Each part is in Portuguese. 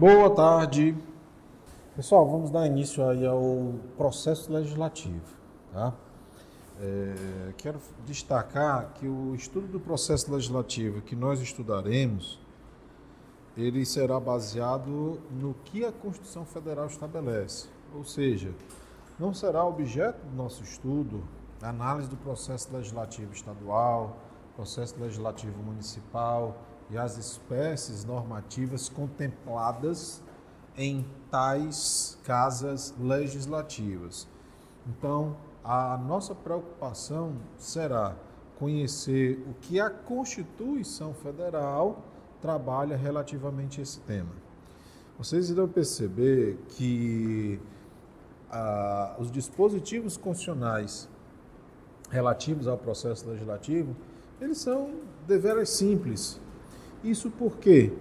Boa tarde. Pessoal, vamos dar início aí ao processo legislativo. Tá? É, quero destacar que o estudo do processo legislativo que nós estudaremos, ele será baseado no que a Constituição Federal estabelece. Ou seja, não será objeto do nosso estudo a análise do processo legislativo estadual, processo legislativo municipal, e as espécies normativas contempladas em tais casas legislativas. Então, a nossa preocupação será conhecer o que a Constituição Federal trabalha relativamente a esse tema. Vocês irão perceber que ah, os dispositivos constitucionais relativos ao processo legislativo, eles são deveras simples, isso por quê?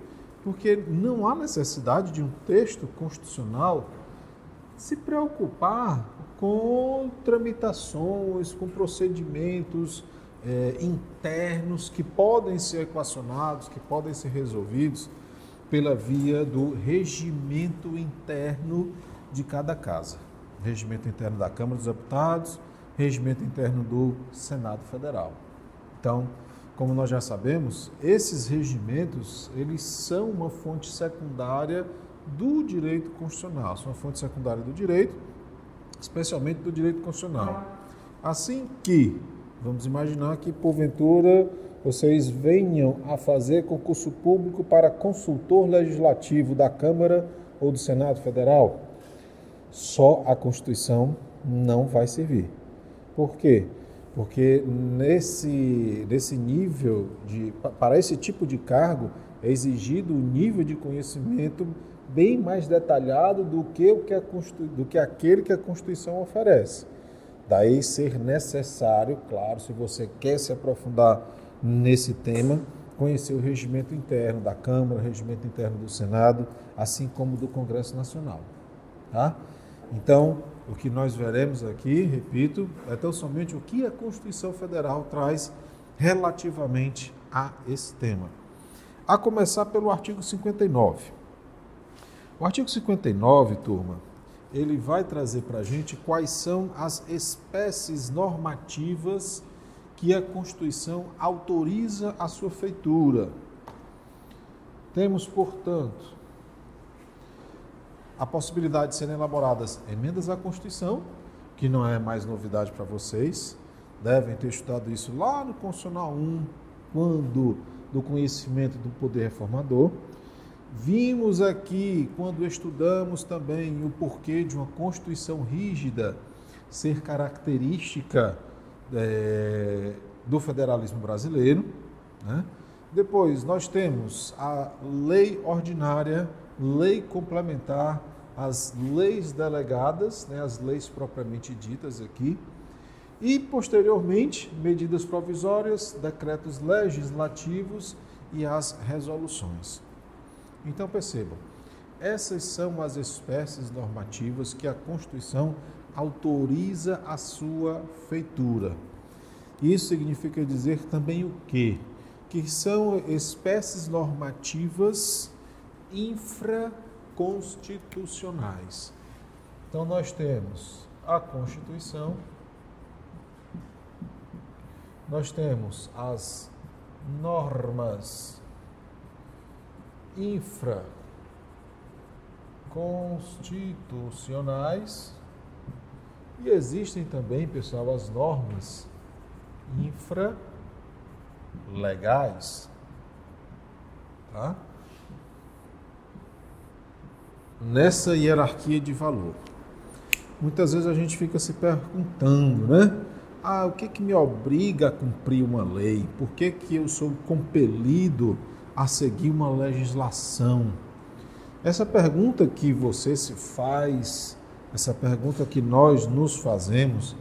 Porque não há necessidade de um texto constitucional se preocupar com tramitações, com procedimentos é, internos que podem ser equacionados, que podem ser resolvidos pela via do regimento interno de cada casa. Regimento interno da Câmara dos Deputados, regimento interno do Senado Federal. Então, como nós já sabemos, esses regimentos, eles são uma fonte secundária do direito constitucional, são uma fonte secundária do direito, especialmente do direito constitucional. Assim que, vamos imaginar que porventura vocês venham a fazer concurso público para consultor legislativo da Câmara ou do Senado Federal, só a Constituição não vai servir. Por quê? Porque nesse, nesse nível de para esse tipo de cargo é exigido um nível de conhecimento bem mais detalhado do que o que a do que aquele que a Constituição oferece. Daí ser necessário, claro, se você quer se aprofundar nesse tema, conhecer o regimento interno da Câmara, o regimento interno do Senado, assim como do Congresso Nacional, tá? Então, o que nós veremos aqui, repito, é tão somente o que a Constituição Federal traz relativamente a esse tema. A começar pelo artigo 59. O artigo 59, turma, ele vai trazer para a gente quais são as espécies normativas que a Constituição autoriza a sua feitura. Temos, portanto, a possibilidade de serem elaboradas emendas à Constituição, que não é mais novidade para vocês, devem ter estudado isso lá no Constitucional 1, quando do conhecimento do poder reformador. Vimos aqui, quando estudamos também o porquê de uma Constituição rígida ser característica é, do federalismo brasileiro. Né? Depois, nós temos a lei ordinária, lei complementar, as leis delegadas, né, as leis propriamente ditas aqui, e posteriormente medidas provisórias, decretos legislativos e as resoluções. Então percebam, essas são as espécies normativas que a Constituição autoriza a sua feitura. Isso significa dizer também o quê? Que são espécies normativas infra constitucionais. Então, nós temos a Constituição, nós temos as normas infraconstitucionais e existem também, pessoal, as normas infralegais. Tá? Nessa hierarquia de valor. Muitas vezes a gente fica se perguntando, né? Ah, o que, que me obriga a cumprir uma lei? Por que, que eu sou compelido a seguir uma legislação? Essa pergunta que você se faz, essa pergunta que nós nos fazemos,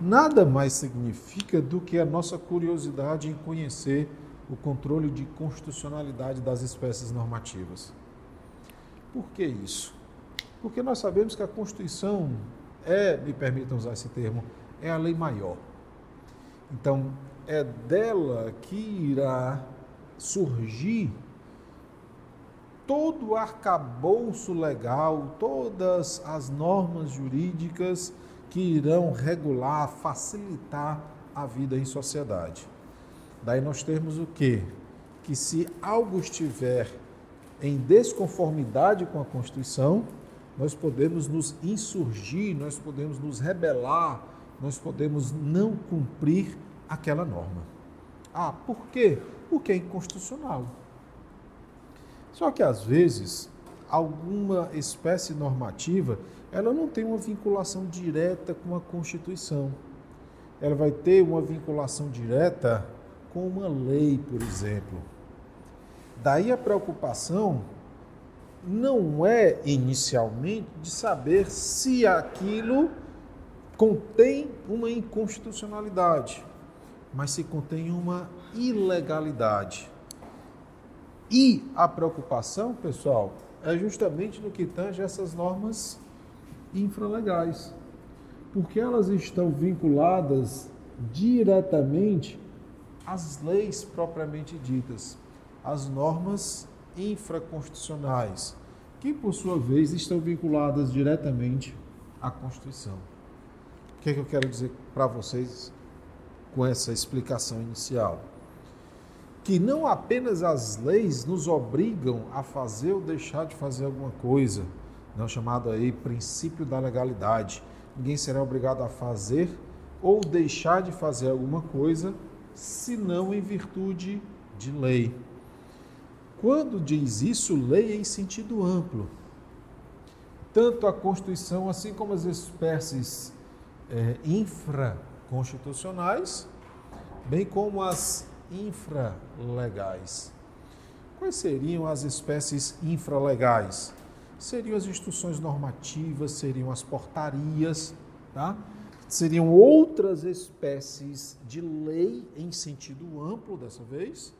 nada mais significa do que a nossa curiosidade em conhecer o controle de constitucionalidade das espécies normativas. Por que isso? Porque nós sabemos que a Constituição é, me permitam usar esse termo, é a lei maior. Então, é dela que irá surgir todo o arcabouço legal, todas as normas jurídicas que irão regular, facilitar a vida em sociedade. Daí nós temos o quê? Que se algo estiver em desconformidade com a Constituição, nós podemos nos insurgir, nós podemos nos rebelar, nós podemos não cumprir aquela norma. Ah, por quê? Porque é inconstitucional. Só que às vezes alguma espécie normativa, ela não tem uma vinculação direta com a Constituição. Ela vai ter uma vinculação direta com uma lei, por exemplo. Daí a preocupação não é inicialmente de saber se aquilo contém uma inconstitucionalidade, mas se contém uma ilegalidade. E a preocupação, pessoal, é justamente no que tange essas normas infralegais, porque elas estão vinculadas diretamente às leis propriamente ditas, às normas infraconstitucionais, que por sua vez estão vinculadas diretamente à Constituição. O que, é que eu quero dizer para vocês com essa explicação inicial? que não apenas as leis nos obrigam a fazer ou deixar de fazer alguma coisa, não chamado aí princípio da legalidade. Ninguém será obrigado a fazer ou deixar de fazer alguma coisa, senão em virtude de lei. Quando diz isso, lei em sentido amplo. Tanto a Constituição, assim como as espécies é, infraconstitucionais, bem como as infralegais. Quais seriam as espécies infralegais? Seriam as instruções normativas, seriam as portarias, tá? seriam outras espécies de lei em sentido amplo dessa vez,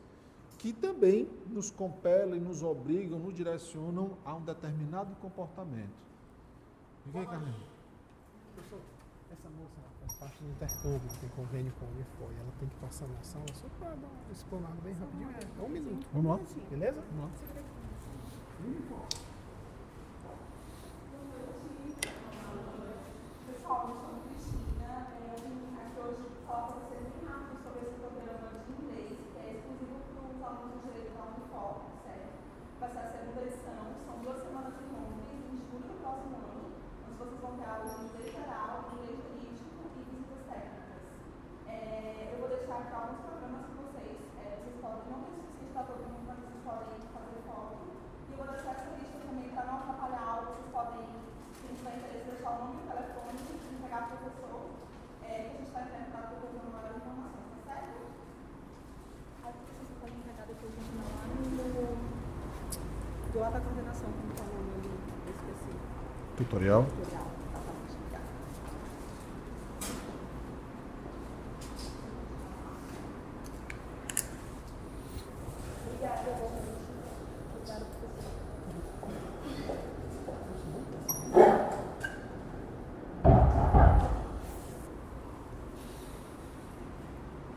que também nos compelem, nos obrigam, nos direcionam a um determinado comportamento. Diga aí, Carmen. Essa moça parte do intercâmbio, que tem convênio com a Unifor, ela tem que passar na sala só para dar uma explanada bem rapidinho. É um minuto. Vamos lá. Beleza? Vamos lá. Tutorial.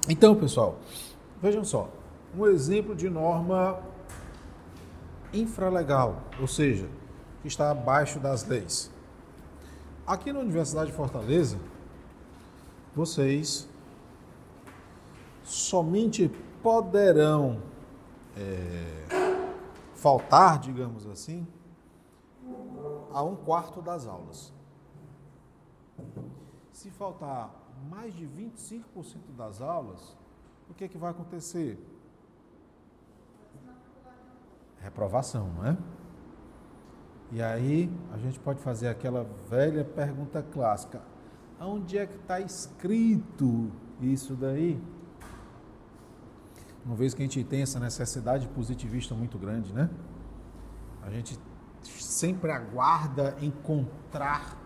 Então, pessoal, vejam só, um exemplo de norma infralegal, ou seja, que está abaixo das leis. Aqui na Universidade de Fortaleza, vocês somente poderão é, faltar, digamos assim, a um quarto das aulas. Se faltar mais de 25% das aulas, o que, é que vai acontecer? Reprovação, não é? E aí a gente pode fazer aquela velha pergunta clássica: onde é que está escrito isso daí? Uma vez que a gente tem essa necessidade positivista muito grande, né? A gente sempre aguarda encontrar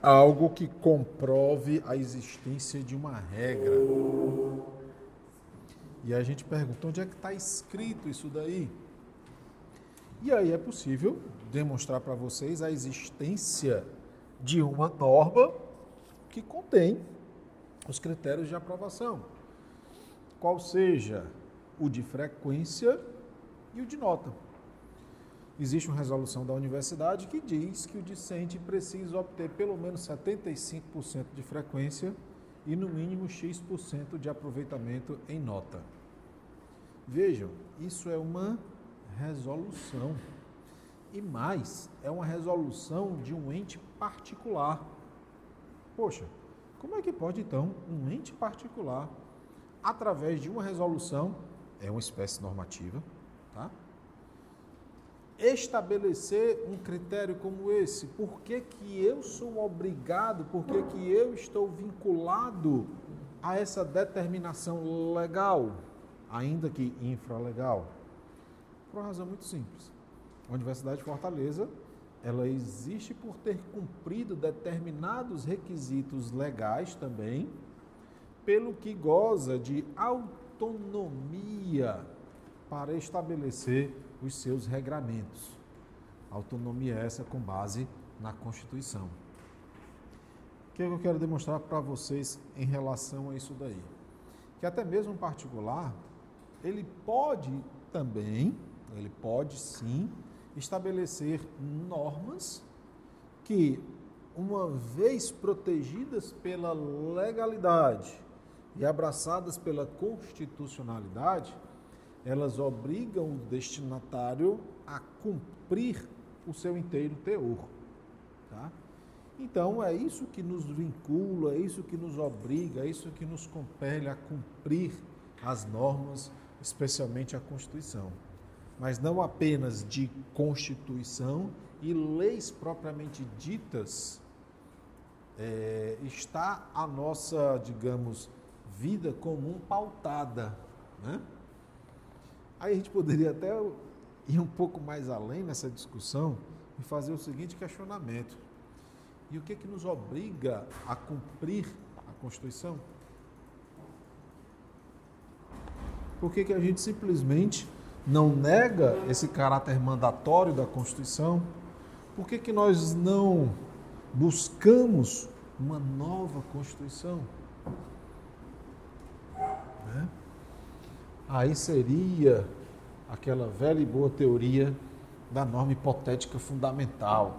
algo que comprove a existência de uma regra. E a gente pergunta: onde é que está escrito isso daí? E aí é possível demonstrar para vocês a existência de uma norma que contém os critérios de aprovação, qual seja o de frequência e o de nota. existe uma resolução da universidade que diz que o discente precisa obter pelo menos 75% de frequência e no mínimo X% de aproveitamento em nota. Vejam, isso é uma resolução. E mais, é uma resolução de um ente particular. Poxa, como é que pode então um ente particular, através de uma resolução, é uma espécie normativa, tá? estabelecer um critério como esse? Por que, que eu sou obrigado, por que, que eu estou vinculado a essa determinação legal, ainda que infralegal? Por uma razão muito simples. A Universidade de Fortaleza, ela existe por ter cumprido determinados requisitos legais também, pelo que goza de autonomia para estabelecer os seus regramentos. Autonomia essa com base na Constituição. O que, é que eu quero demonstrar para vocês em relação a isso daí? Que até mesmo um particular, ele pode também, ele pode sim, estabelecer normas que, uma vez protegidas pela legalidade e abraçadas pela constitucionalidade, elas obrigam o destinatário a cumprir o seu inteiro teor. Tá? Então, é isso que nos vincula, é isso que nos obriga, é isso que nos compele a cumprir as normas, especialmente a Constituição. Mas não apenas de Constituição e leis propriamente ditas, é, está a nossa, digamos, vida comum pautada. Né? Aí a gente poderia até ir um pouco mais além nessa discussão e fazer o seguinte questionamento: e o que, que nos obriga a cumprir a Constituição? Por que, que a gente simplesmente não nega esse caráter mandatório da Constituição? Por que, que nós não buscamos uma nova Constituição? Né? aí seria aquela velha e boa teoria da norma hipotética fundamental.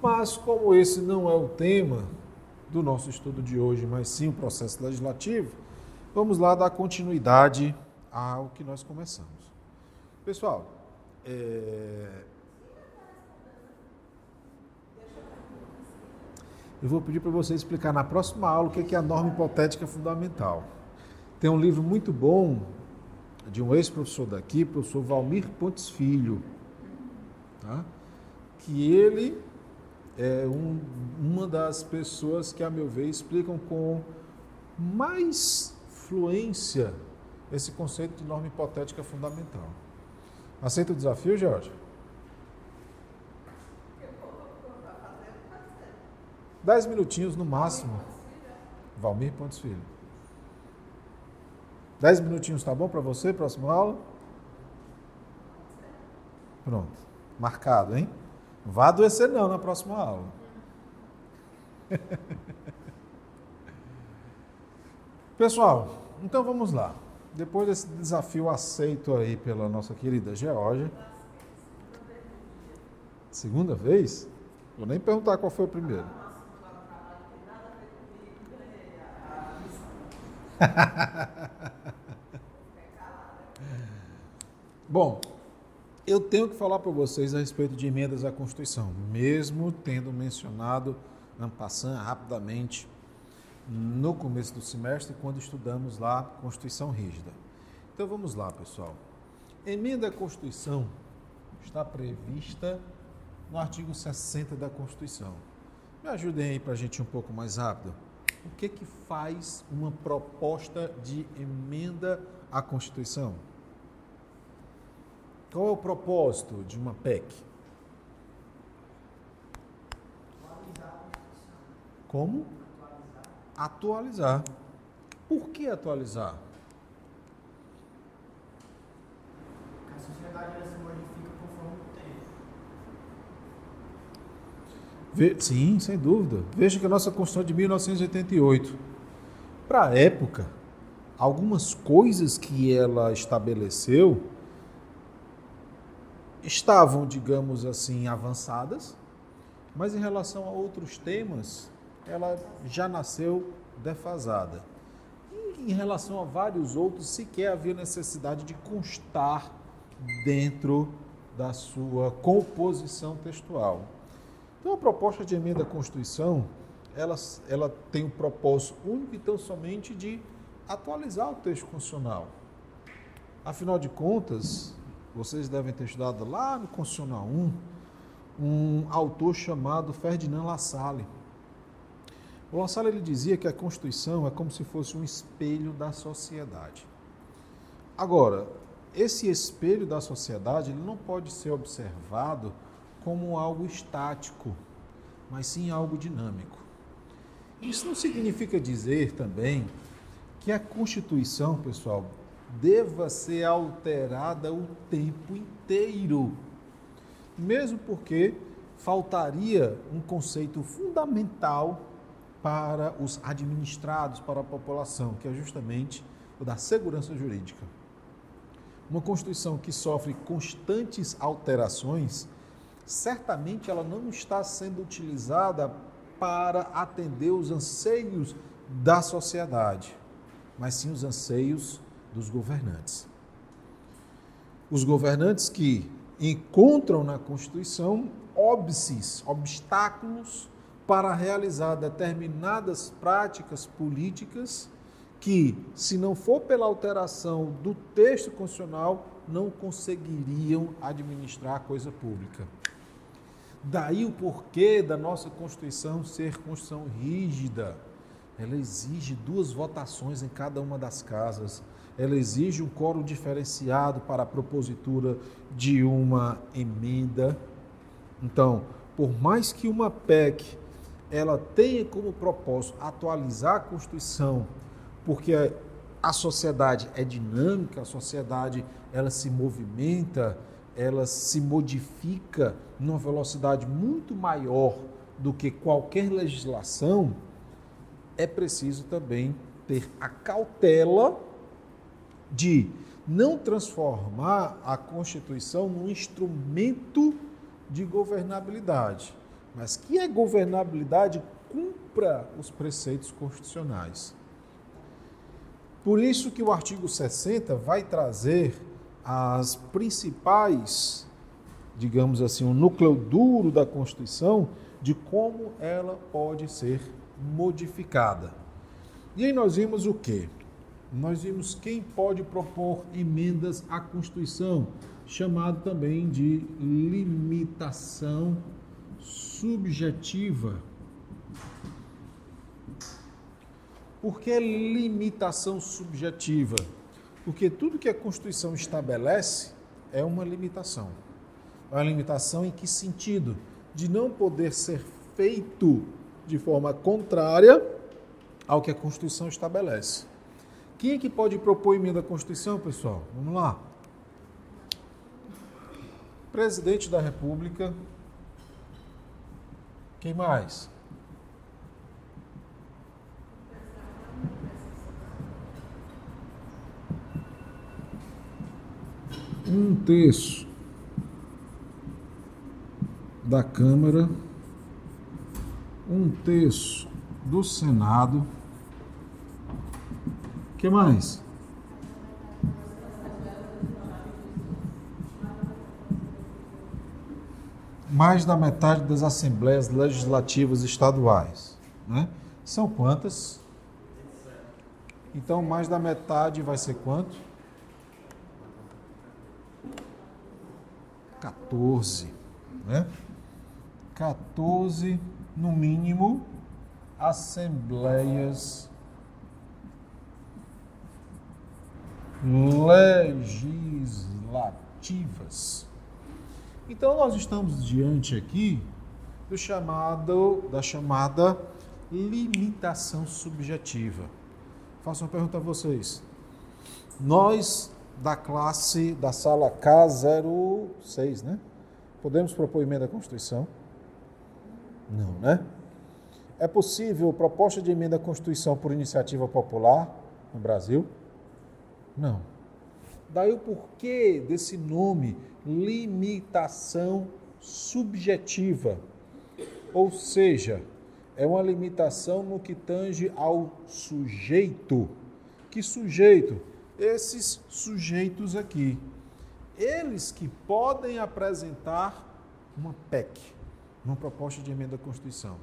Mas, como esse não é o tema do nosso estudo de hoje, mas sim o processo legislativo, vamos lá dar continuidade ao que nós começamos. Pessoal, é... eu vou pedir para você explicar na próxima aula o que é a norma hipotética fundamental. Tem um livro muito bom de um ex-professor daqui, professor Valmir Pontes Filho, tá? que ele é um, uma das pessoas que, a meu ver, explicam com mais fluência esse conceito de norma hipotética fundamental. Aceita o desafio, Jorge? Dez minutinhos no máximo. Valmir Pontes Filho. Dez minutinhos tá bom para você, próxima aula? Pronto. Marcado, hein? Não vá adoecer não na próxima aula. Pessoal, então vamos lá. Depois desse desafio aceito aí pela nossa querida Georgia. Segunda vez? Vou nem perguntar qual foi o primeiro. Bom, eu tenho que falar para vocês a respeito de emendas à Constituição, mesmo tendo mencionado Ampassan rapidamente no começo do semestre, quando estudamos lá Constituição rígida. Então vamos lá, pessoal. Emenda à Constituição está prevista no artigo 60 da Constituição. Me ajudem aí para a gente um pouco mais rápido o que, que faz uma proposta de emenda à Constituição? Qual é o propósito de uma PEC? Como? Atualizar. Por que atualizar? A sociedade se modifica conforme o tempo. Sim, sem dúvida. Veja que a nossa Constituição é de 1988. Para a época, algumas coisas que ela estabeleceu estavam, digamos assim, avançadas, mas em relação a outros temas, ela já nasceu defasada. E em relação a vários outros, sequer havia necessidade de constar dentro da sua composição textual. Então, a proposta de emenda à Constituição, ela, ela tem o um propósito único e tão somente de atualizar o texto constitucional. Afinal de contas, vocês devem ter estudado lá no Constitucional 1, um autor chamado Ferdinand Lassalle. O Lassalle ele dizia que a Constituição é como se fosse um espelho da sociedade. Agora, esse espelho da sociedade ele não pode ser observado como algo estático, mas sim algo dinâmico. Isso não significa dizer também que a Constituição, pessoal, deva ser alterada o tempo inteiro. Mesmo porque faltaria um conceito fundamental para os administrados, para a população, que é justamente o da segurança jurídica. Uma Constituição que sofre constantes alterações, certamente ela não está sendo utilizada para atender os anseios da sociedade, mas sim os anseios dos governantes. Os governantes que encontram na Constituição óbices, obstáculos para realizar determinadas práticas políticas que, se não for pela alteração do texto constitucional, não conseguiriam administrar a coisa pública. Daí o porquê da nossa Constituição ser Constituição rígida. Ela exige duas votações em cada uma das casas. Ela exige um coro diferenciado para a propositura de uma emenda. Então, por mais que uma PEC ela tenha como propósito atualizar a Constituição porque a sociedade é dinâmica, a sociedade ela se movimenta, ela se modifica numa velocidade muito maior do que qualquer legislação, é preciso também ter a cautela de não transformar a Constituição num instrumento de governabilidade, mas que a governabilidade cumpra os preceitos constitucionais. Por isso que o artigo 60 vai trazer as principais, digamos assim, o núcleo duro da Constituição de como ela pode ser modificada. E aí nós vimos o quê? Nós vimos quem pode propor emendas à Constituição, chamado também de limitação subjetiva Por que limitação subjetiva? Porque tudo que a Constituição estabelece é uma limitação. É uma limitação em que sentido? De não poder ser feito de forma contrária ao que a Constituição estabelece. Quem é que pode propor emenda à Constituição, pessoal? Vamos lá. Presidente da República. Quem mais? um terço da Câmara, um terço do Senado. Que mais? Mais da metade das assembleias legislativas estaduais. Né? São quantas? Então, mais da metade vai ser quanto? 14, né? 14, no mínimo, assembleias legislativas. Então nós estamos diante aqui do chamado da chamada limitação subjetiva. Faço uma pergunta a vocês. Nós da classe da sala K06, né? Podemos propor emenda à Constituição? Não, né? É possível proposta de emenda à Constituição por iniciativa popular no Brasil? Não. Daí o porquê desse nome, limitação subjetiva. Ou seja, é uma limitação no que tange ao sujeito. Que sujeito? Esses sujeitos aqui. Eles que podem apresentar uma PEC, uma proposta de emenda à Constituição.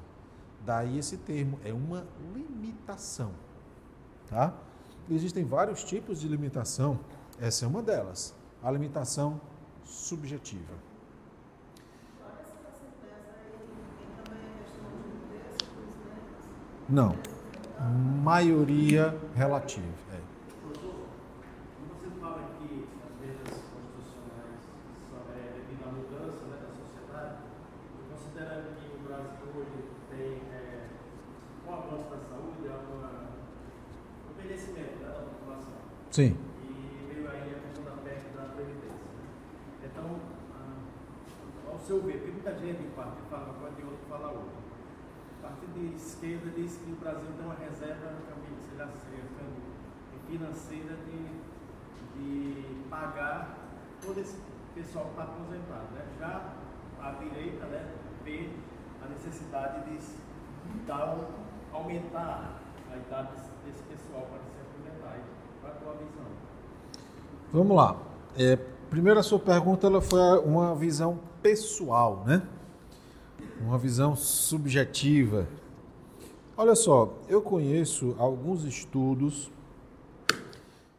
Daí esse termo é uma limitação. Tá? Existem vários tipos de limitação. Essa é uma delas, a limitação subjetiva. Não. Maioria relativa. É. Você fala que as medidas constitucionais é devido à mudança né, da sociedade, considerando que o Brasil hoje tem é, um avanço da saúde, um envelhecimento né, da população. Sim. E veio aí a questão da PEC da Previdência. Né? Então, ao seu ver, porque muita gente parte fala uma coisa e outro fala outra partido de esquerda diz que o Brasil tem uma reserva financeira de, de pagar todo esse pessoal que está aposentado. Né? Já a direita né, vê a necessidade de dar, aumentar a idade desse pessoal para se aposentar. Qual a tua visão? Vamos lá. É, primeiro, a sua pergunta ela foi uma visão pessoal, né? uma visão subjetiva. Olha só, eu conheço alguns estudos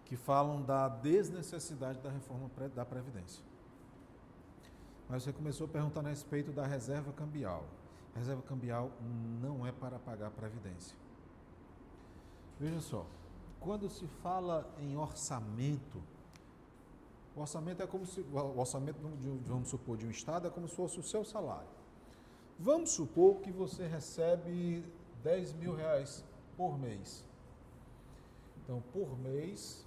que falam da desnecessidade da reforma da Previdência. Mas você começou a perguntar a respeito da reserva cambial. Reserva cambial não é para pagar a Previdência. Veja só, quando se fala em orçamento, o orçamento é como se o orçamento vamos supor de um estado é como se fosse o seu salário. Vamos supor que você recebe 10 mil reais por mês. Então, por mês,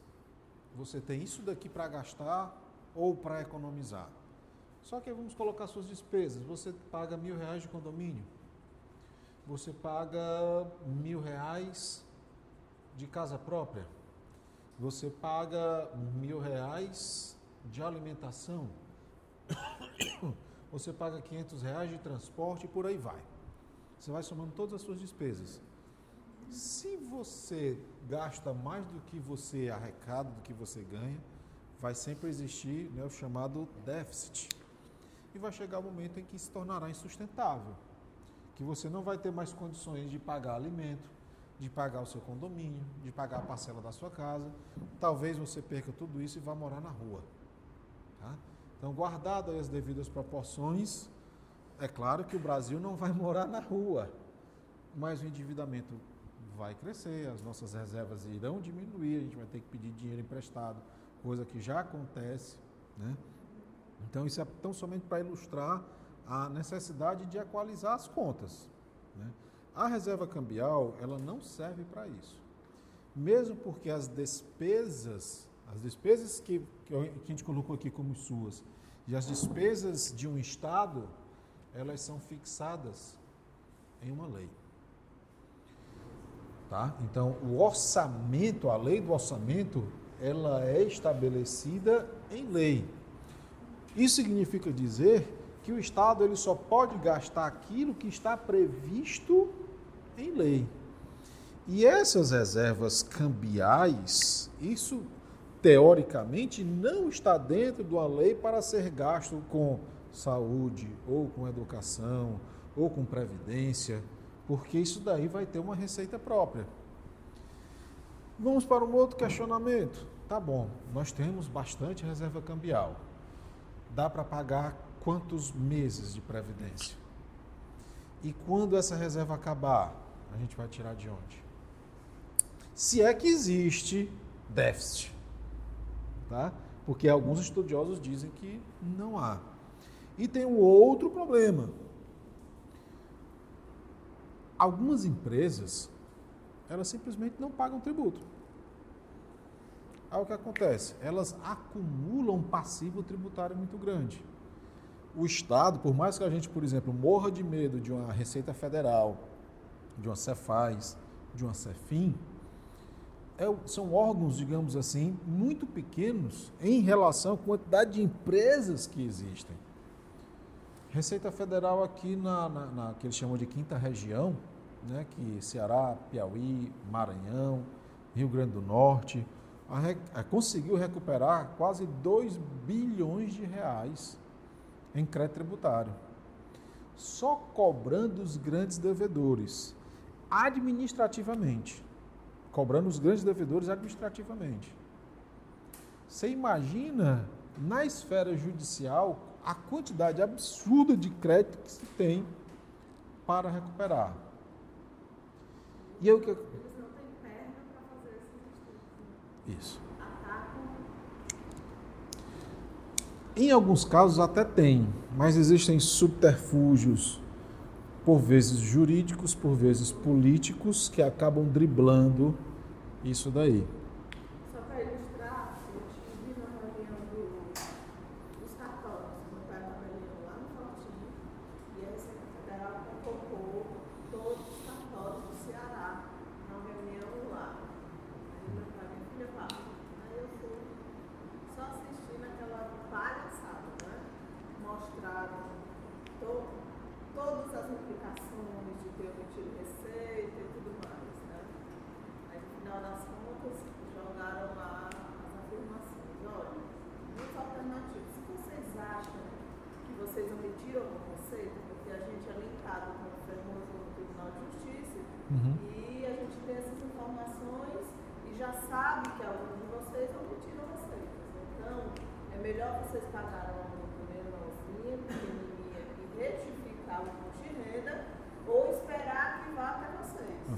você tem isso daqui para gastar ou para economizar. Só que vamos colocar suas despesas. Você paga mil reais de condomínio. Você paga mil reais de casa própria. Você paga mil reais de alimentação você paga 500 reais de transporte e por aí vai. Você vai somando todas as suas despesas. Se você gasta mais do que você arrecada, do que você ganha, vai sempre existir né, o chamado déficit. E vai chegar o um momento em que se tornará insustentável. Que você não vai ter mais condições de pagar alimento, de pagar o seu condomínio, de pagar a parcela da sua casa. Talvez você perca tudo isso e vá morar na rua. Tá? Então, guardado as devidas proporções, é claro que o Brasil não vai morar na rua, mas o endividamento vai crescer, as nossas reservas irão diminuir, a gente vai ter que pedir dinheiro emprestado, coisa que já acontece. Né? Então, isso é tão somente para ilustrar a necessidade de equalizar as contas. Né? A reserva cambial, ela não serve para isso. Mesmo porque as despesas, as despesas que, que a gente colocou aqui como suas, e as despesas de um Estado, elas são fixadas em uma lei. Tá? Então, o orçamento, a lei do orçamento, ela é estabelecida em lei. Isso significa dizer que o Estado ele só pode gastar aquilo que está previsto em lei. E essas reservas cambiais, isso teoricamente, não está dentro de uma lei para ser gasto com saúde, ou com educação, ou com previdência, porque isso daí vai ter uma receita própria. Vamos para um outro questionamento. Tá bom, nós temos bastante reserva cambial. Dá para pagar quantos meses de previdência? E quando essa reserva acabar, a gente vai tirar de onde? Se é que existe déficit tá? Porque alguns estudiosos dizem que não há. E tem um outro problema. Algumas empresas, elas simplesmente não pagam tributo. Aí o que acontece? Elas acumulam um passivo tributário muito grande. O Estado, por mais que a gente, por exemplo, morra de medo de uma Receita Federal, de uma Cefaz, de uma Cefim, é, são órgãos, digamos assim, muito pequenos em relação à quantidade de empresas que existem. Receita Federal aqui na, na, na que eles chamam de quinta região, né, que Ceará, Piauí, Maranhão, Rio Grande do Norte, a, a, conseguiu recuperar quase 2 bilhões de reais em crédito tributário. Só cobrando os grandes devedores, administrativamente. Cobrando os grandes devedores administrativamente. Você imagina na esfera judicial a quantidade absurda de crédito que se tem para recuperar. E eu que Eles não têm perna para fazer esses Isso. Em alguns casos até tem, mas existem subterfúgios, por vezes jurídicos, por vezes políticos, que acabam driblando isso daí.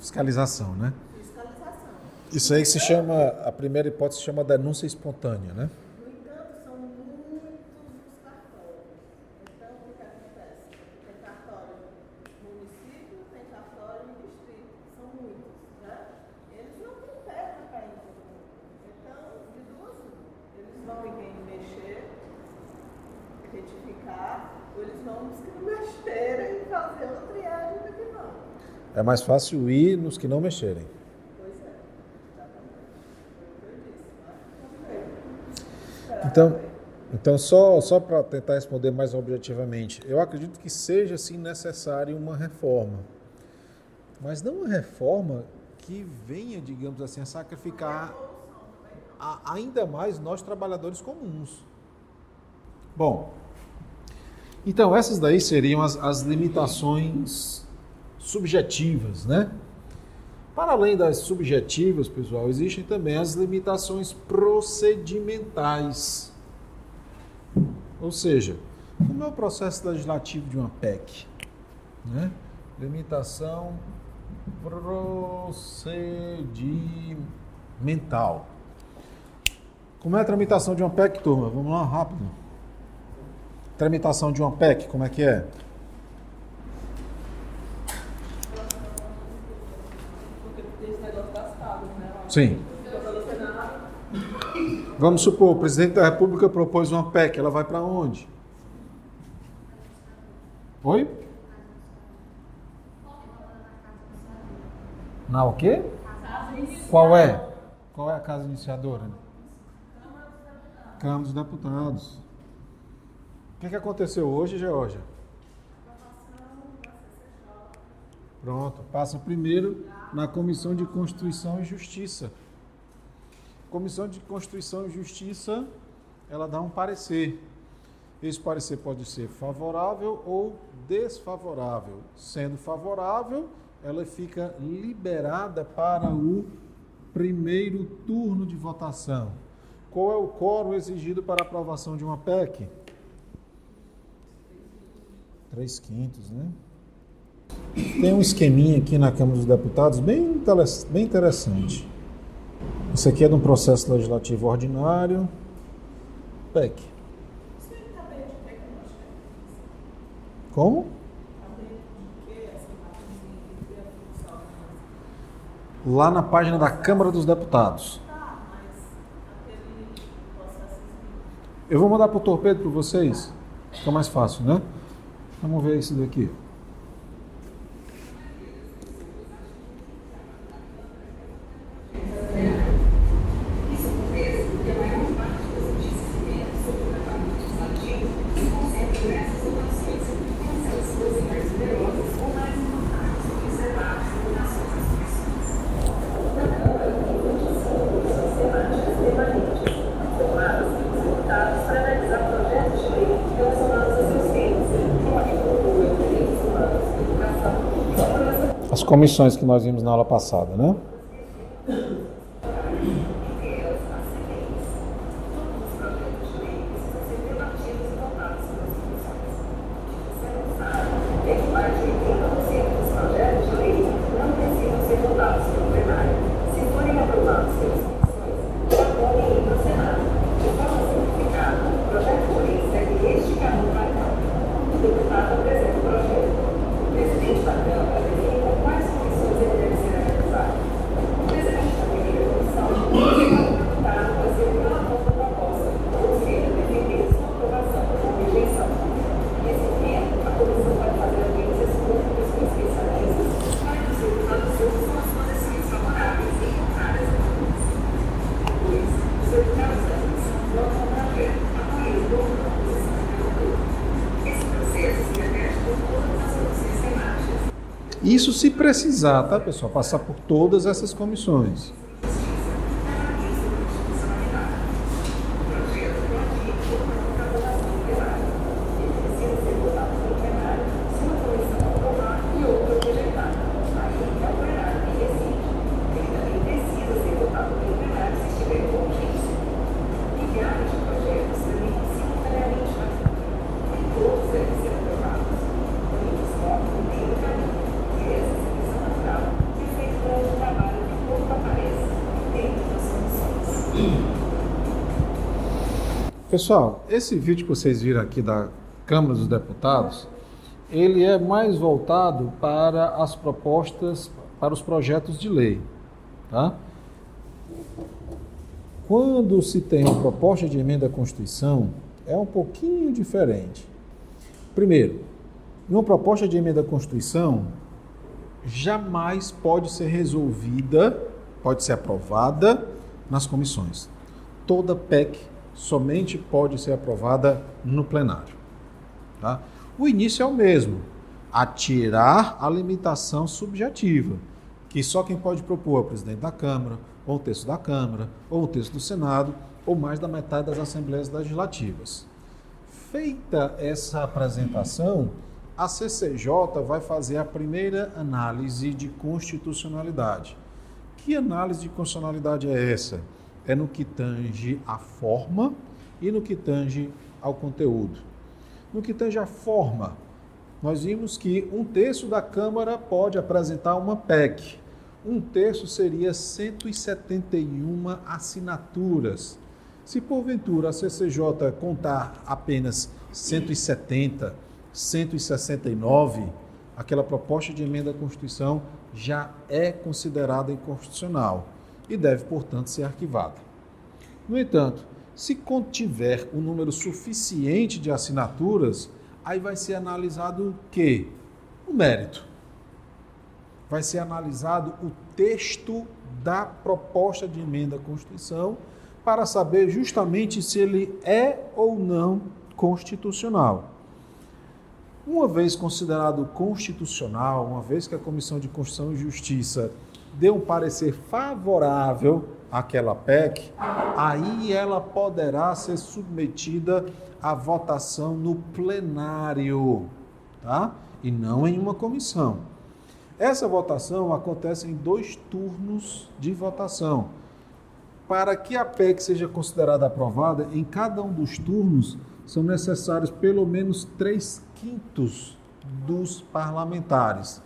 Fiscalização, né? Fiscalização. Isso aí se chama, a primeira hipótese se chama denúncia espontânea, né? No entanto, são muitos os cartórios. Então, o que acontece? Tem cartório no município, tem cartório no distrito. São muitos, né? Eles não têm perna para ir todo mundo. Então, de duas, eles vão em mexer, retificar, ou eles vão nos que não mexerem e fazer uma triagem do que vão. É mais fácil ir nos que não mexerem. Então, então só, só para tentar responder mais objetivamente, eu acredito que seja sim necessário uma reforma. Mas não uma reforma que venha, digamos assim, a sacrificar a, ainda mais nós trabalhadores comuns. Bom, então essas daí seriam as, as limitações subjetivas, né? Para além das subjetivas, pessoal, existem também as limitações procedimentais. Ou seja, como é o processo legislativo de uma PEC? Né? Limitação procedimental. Como é a tramitação de uma PEC, turma? Vamos lá, rápido. Tramitação de uma PEC, como é que é? Sim. Vamos supor, o presidente da República propôs uma PEC, ela vai para onde? Oi? Na o quê? Qual é? Qual é a casa iniciadora? Câmara dos Deputados. O que, que aconteceu hoje, Georgia? Pronto, passa primeiro na Comissão de Constituição e Justiça. Comissão de Constituição e Justiça, ela dá um parecer. Esse parecer pode ser favorável ou desfavorável. Sendo favorável, ela fica liberada para o primeiro turno de votação. Qual é o quórum exigido para aprovação de uma PEC? Três quintos, né? Tem um esqueminha aqui na Câmara dos Deputados bem, bem interessante. Isso aqui é de um processo legislativo ordinário. PEC. Como? Lá na página da Câmara dos Deputados. Eu vou mandar para o torpedo para vocês. Fica mais fácil, né? Vamos ver isso daqui. Comissões que nós vimos na aula passada, né? Isso se precisar, tá, pessoal? Passar por todas essas comissões. Pessoal, esse vídeo que vocês viram aqui da Câmara dos Deputados, ele é mais voltado para as propostas, para os projetos de lei, tá? Quando se tem uma proposta de emenda à Constituição, é um pouquinho diferente. Primeiro, uma proposta de emenda à Constituição jamais pode ser resolvida, pode ser aprovada nas comissões. Toda PEC somente pode ser aprovada no plenário. Tá? O início é o mesmo, atirar a limitação subjetiva, que só quem pode propor é o presidente da Câmara, ou o texto da Câmara, ou o texto do Senado, ou mais da metade das assembleias legislativas. Feita essa apresentação, a CCJ vai fazer a primeira análise de constitucionalidade. Que análise de constitucionalidade é essa? É no que tange a forma e no que tange ao conteúdo. No que tange a forma, nós vimos que um terço da Câmara pode apresentar uma PEC. Um terço seria 171 assinaturas. Se porventura a CCJ contar apenas 170, 169, aquela proposta de emenda à Constituição já é considerada inconstitucional e deve, portanto, ser arquivada. No entanto, se contiver um número suficiente de assinaturas, aí vai ser analisado o quê? O mérito. Vai ser analisado o texto da proposta de emenda à Constituição para saber justamente se ele é ou não constitucional. Uma vez considerado constitucional, uma vez que a Comissão de Constituição e Justiça deu um parecer favorável àquela PEC, aí ela poderá ser submetida à votação no plenário, tá? E não em uma comissão. Essa votação acontece em dois turnos de votação. Para que a PEC seja considerada aprovada, em cada um dos turnos são necessários pelo menos três quintos dos parlamentares,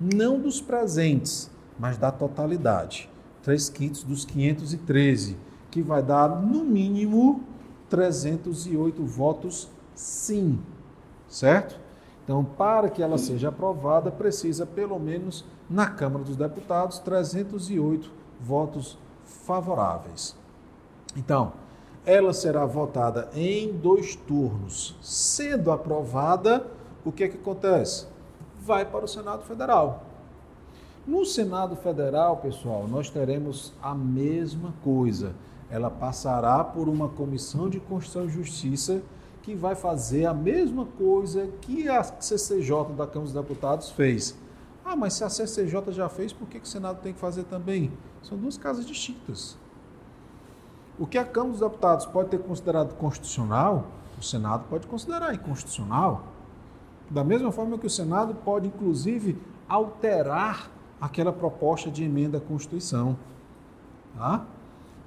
não dos presentes, mas da totalidade. 3 quintos dos 513, que vai dar, no mínimo, 308 votos sim, certo? Então, para que ela seja aprovada, precisa, pelo menos, na Câmara dos Deputados, 308 votos favoráveis. Então, ela será votada em dois turnos. Sendo aprovada, o que é que acontece? Vai para o Senado Federal. No Senado Federal, pessoal, nós teremos a mesma coisa. Ela passará por uma comissão de Constituição e Justiça que vai fazer a mesma coisa que a CCJ da Câmara dos Deputados fez. Ah, mas se a CCJ já fez, por que o Senado tem que fazer também? São duas casas distintas. O que a Câmara dos Deputados pode ter considerado constitucional, o Senado pode considerar inconstitucional. Da mesma forma que o Senado pode, inclusive, alterar aquela proposta de emenda à Constituição. Tá?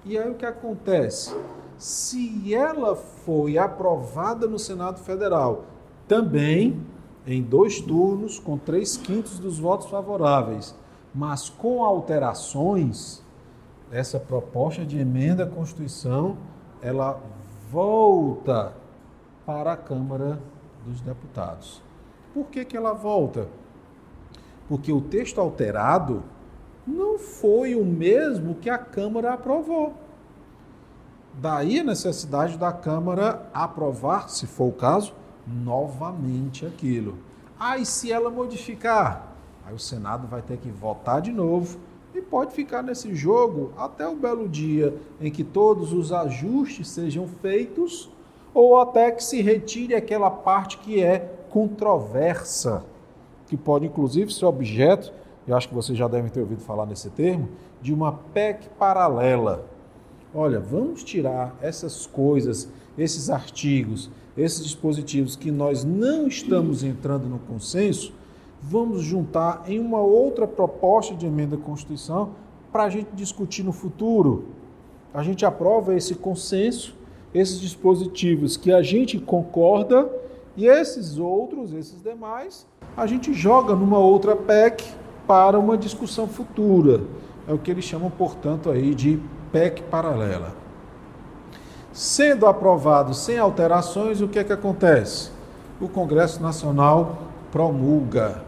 E aí o que acontece? Se ela foi aprovada no Senado Federal, também em dois turnos, com três quintos dos votos favoráveis, mas com alterações, essa proposta de emenda à Constituição, ela volta para a Câmara dos Deputados. Por que, que ela volta? Porque o texto alterado não foi o mesmo que a Câmara aprovou. Daí a necessidade da Câmara aprovar, se for o caso, novamente aquilo. Aí, se ela modificar, aí o Senado vai ter que votar de novo e pode ficar nesse jogo até o belo dia em que todos os ajustes sejam feitos ou até que se retire aquela parte que é controversa, que pode inclusive ser objeto, eu acho que vocês já devem ter ouvido falar nesse termo, de uma PEC paralela. Olha, vamos tirar essas coisas, esses artigos, esses dispositivos que nós não estamos entrando no consenso, vamos juntar em uma outra proposta de emenda à Constituição para a gente discutir no futuro. A gente aprova esse consenso esses dispositivos que a gente concorda e esses outros, esses demais, a gente joga numa outra PEC para uma discussão futura. É o que eles chamam, portanto, aí de PEC paralela. Sendo aprovado sem alterações, o que é que acontece? O Congresso Nacional promulga.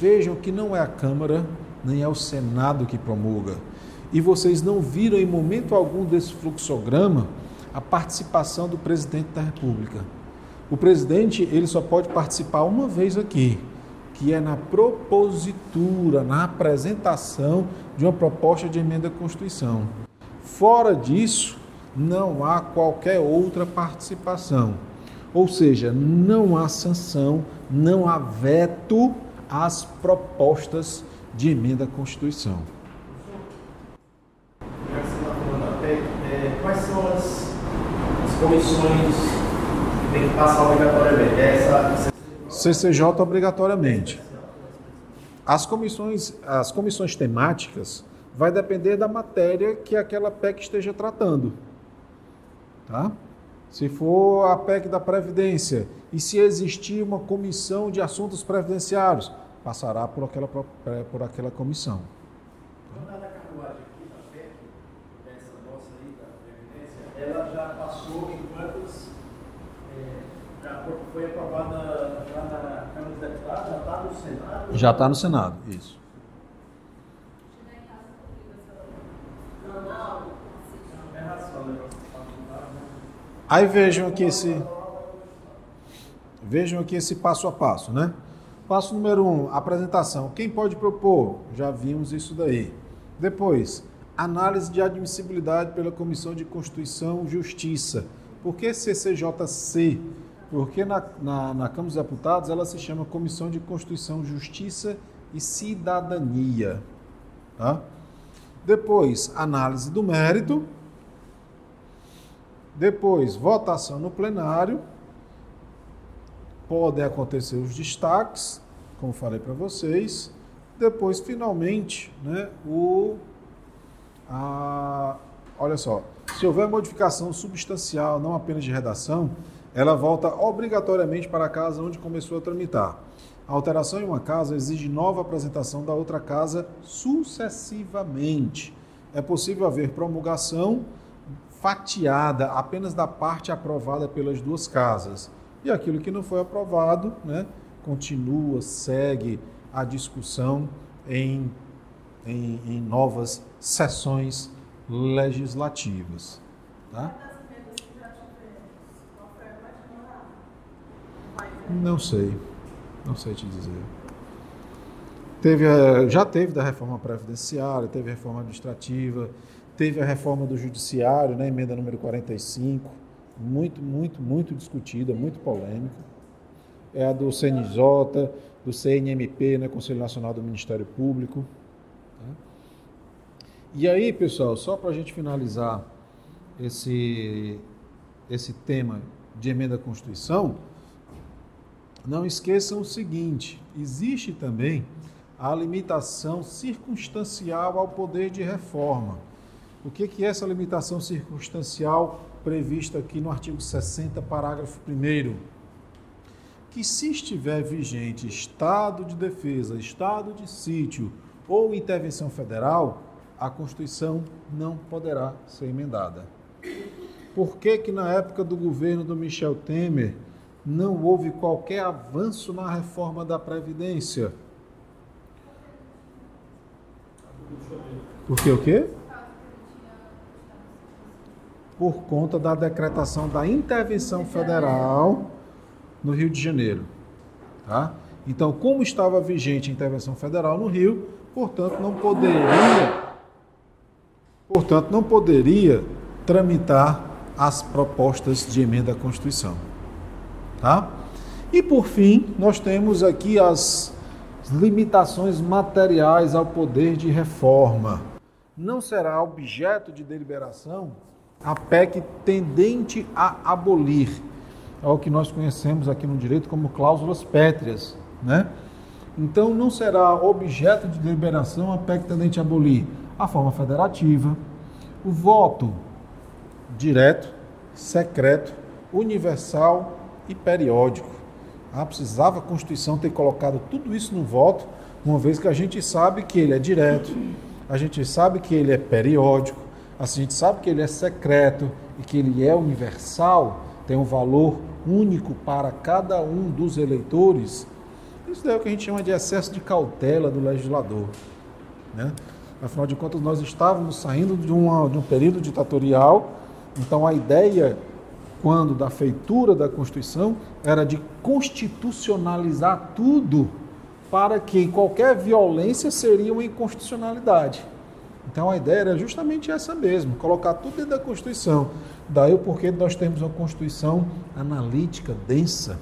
Vejam que não é a Câmara nem é o Senado que promulga. E vocês não viram em momento algum desse fluxograma a participação do presidente da República. O presidente ele só pode participar uma vez aqui, que é na propositura, na apresentação de uma proposta de emenda à Constituição. Fora disso, não há qualquer outra participação. Ou seja, não há sanção, não há veto às propostas de emenda à Constituição. Quais são as comissões têm que passar obrigatoriamente? Essa... CCJ obrigatoriamente. As comissões, as comissões temáticas vai depender da matéria que aquela PEC esteja tratando. Tá? Se for a PEC da Previdência e se existir uma comissão de assuntos previdenciários, passará por aquela, por aquela comissão. Tá? ela já passou em quantos. É, já foi aprovada já na Câmara dos Deputados, já está no Senado? Já está no Senado, isso. Aí vejam aqui esse vejam aqui esse passo a passo, né? Passo número um, apresentação. Quem pode propor? Já vimos isso daí. Depois, Análise de admissibilidade pela Comissão de Constituição e Justiça. Por que CCJC? Porque na, na, na Câmara dos Deputados ela se chama Comissão de Constituição, Justiça e Cidadania. Tá? Depois, análise do mérito. Depois, votação no plenário. Podem acontecer os destaques, como falei para vocês. Depois, finalmente, né, o a, olha só, se houver modificação substancial, não apenas de redação, ela volta obrigatoriamente para a casa onde começou a tramitar. A alteração em uma casa exige nova apresentação da outra casa sucessivamente. É possível haver promulgação fatiada apenas da parte aprovada pelas duas casas. E aquilo que não foi aprovado, né, continua, segue a discussão em em, em novas sessões legislativas. Tá? Não sei, não sei te dizer. Teve, já teve da reforma previdenciária, teve reforma administrativa, teve a reforma do judiciário, né, emenda número 45, muito, muito, muito discutida, muito polêmica. É a do CNJ, do CNMP, né, Conselho Nacional do Ministério Público. E aí, pessoal, só para a gente finalizar esse, esse tema de emenda à Constituição, não esqueçam o seguinte: existe também a limitação circunstancial ao poder de reforma. O que, é essa limitação circunstancial prevista aqui no artigo 60, parágrafo 1? Que se estiver vigente estado de defesa, estado de sítio ou intervenção federal, a Constituição não poderá ser emendada. Por que, que na época do governo do Michel Temer não houve qualquer avanço na reforma da Previdência? Porque o quê? Por conta da decretação da intervenção federal no Rio de Janeiro. Tá? Então, como estava vigente a intervenção federal no Rio, portanto, não poderia portanto, não poderia tramitar as propostas de emenda à Constituição. Tá? E por fim, nós temos aqui as limitações materiais ao poder de reforma. Não será objeto de deliberação a PEC tendente a abolir, é o que nós conhecemos aqui no direito como cláusulas pétreas, né? Então não será objeto de deliberação a PEC tendente a abolir a forma federativa, o voto direto, secreto, universal e periódico. Ah, precisava a Constituição ter colocado tudo isso no voto, uma vez que a gente sabe que ele é direto, a gente sabe que ele é periódico, a gente sabe que ele é secreto e que ele é universal, tem um valor único para cada um dos eleitores. Isso é o que a gente chama de excesso de cautela do legislador. Né? Afinal de contas, nós estávamos saindo de, uma, de um período ditatorial, então a ideia quando da feitura da Constituição era de constitucionalizar tudo para que qualquer violência seria uma inconstitucionalidade. Então a ideia era justamente essa mesmo, colocar tudo dentro da Constituição. Daí o porquê nós temos uma Constituição analítica, densa.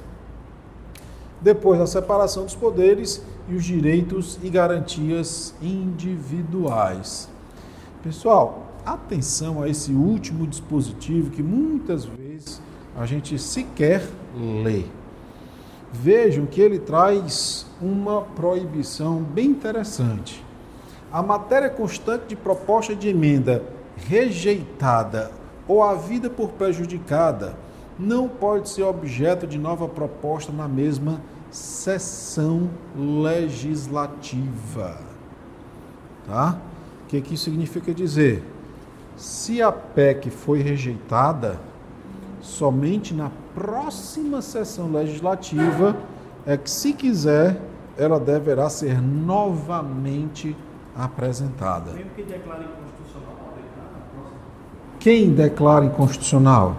Depois a separação dos poderes e os direitos e garantias individuais. Pessoal, atenção a esse último dispositivo que muitas vezes a gente sequer lê. Vejam que ele traz uma proibição bem interessante. A matéria constante de proposta de emenda rejeitada ou havida por prejudicada não pode ser objeto de nova proposta na mesma sessão legislativa. Tá? O que, que isso significa dizer? Se a PEC foi rejeitada, somente na próxima sessão legislativa é que, se quiser, ela deverá ser novamente apresentada. Mesmo que declare inconstitucional, Quem declara inconstitucional?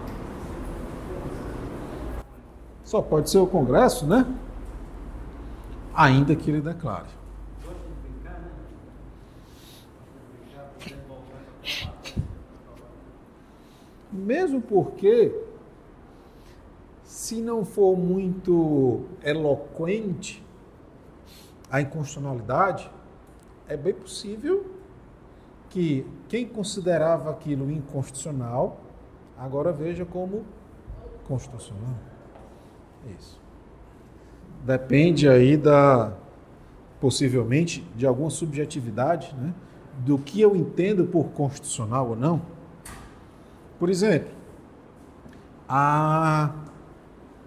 Só pode ser o Congresso, né? Ainda que ele declare. Mesmo porque, se não for muito eloquente a inconstitucionalidade, é bem possível que quem considerava aquilo inconstitucional agora veja como constitucional. Isso. Depende aí da possivelmente de alguma subjetividade, né, do que eu entendo por constitucional ou não. Por exemplo, a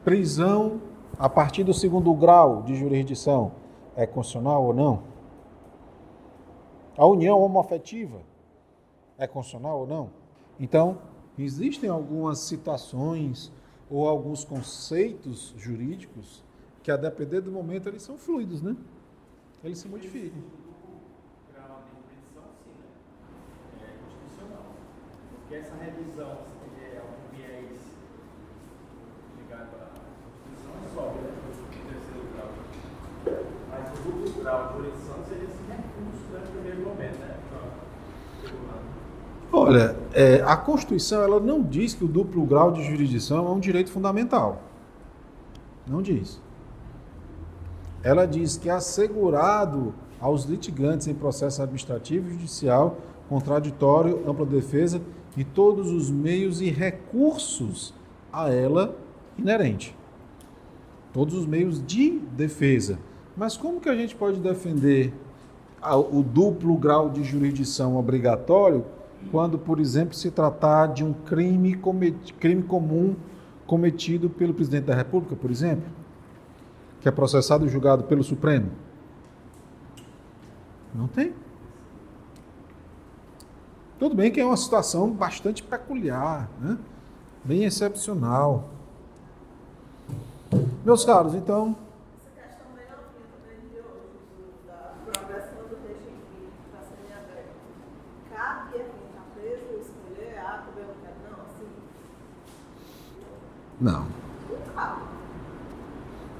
prisão a partir do segundo grau de jurisdição é constitucional ou não? A união homoafetiva é constitucional ou não? Então, existem algumas situações ou alguns conceitos jurídicos que, a depender do momento, eles são fluidos, né? Eles se modificam. que essa revisão é algum viés ligado à Constituição é só, né? O terceiro grau. Grau de jurisdição seria esse recurso né, no primeiro momento, né? Olha, é, a Constituição ela não diz que o duplo grau de jurisdição é um direito fundamental. Não diz. Ela diz que é assegurado aos litigantes em processo administrativo e judicial, contraditório, ampla defesa e todos os meios e recursos a ela inerente. Todos os meios de defesa. Mas como que a gente pode defender o duplo grau de jurisdição obrigatório quando, por exemplo, se tratar de um crime, cometi- crime comum cometido pelo presidente da República, por exemplo, que é processado e julgado pelo Supremo? Não tem. Tudo bem que é uma situação bastante peculiar, né? bem excepcional. Meus caros, então, Essa questão bem novinha também de hoje, do- da progressão do regime que está sendo em aberto. Cabe a quem está preso escolher, ah, também eu quero. Não, assim, não.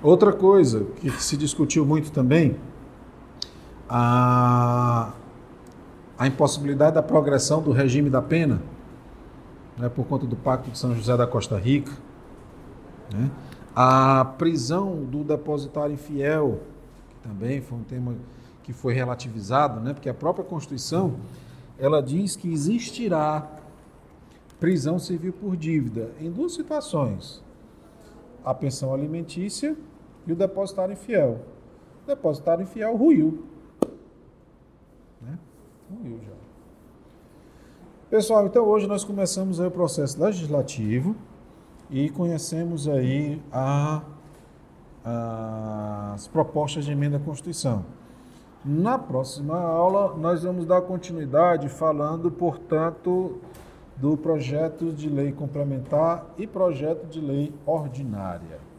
Outra coisa que se discutiu muito também, a, a impossibilidade da progressão do regime da pena, né, por conta do Pacto de São José da Costa Rica, né, a prisão do depositário infiel, que também foi um tema que foi relativizado, né, porque a própria Constituição ela diz que existirá prisão civil por dívida em duas situações a pensão alimentícia e o depositário infiel. O depositário infiel ruiu. Né? Ruiu já. Pessoal, então hoje nós começamos o processo legislativo e conhecemos aí a- as propostas de emenda à Constituição. Na próxima aula, nós vamos dar continuidade falando, portanto, do projeto de lei complementar e projeto de lei ordinária.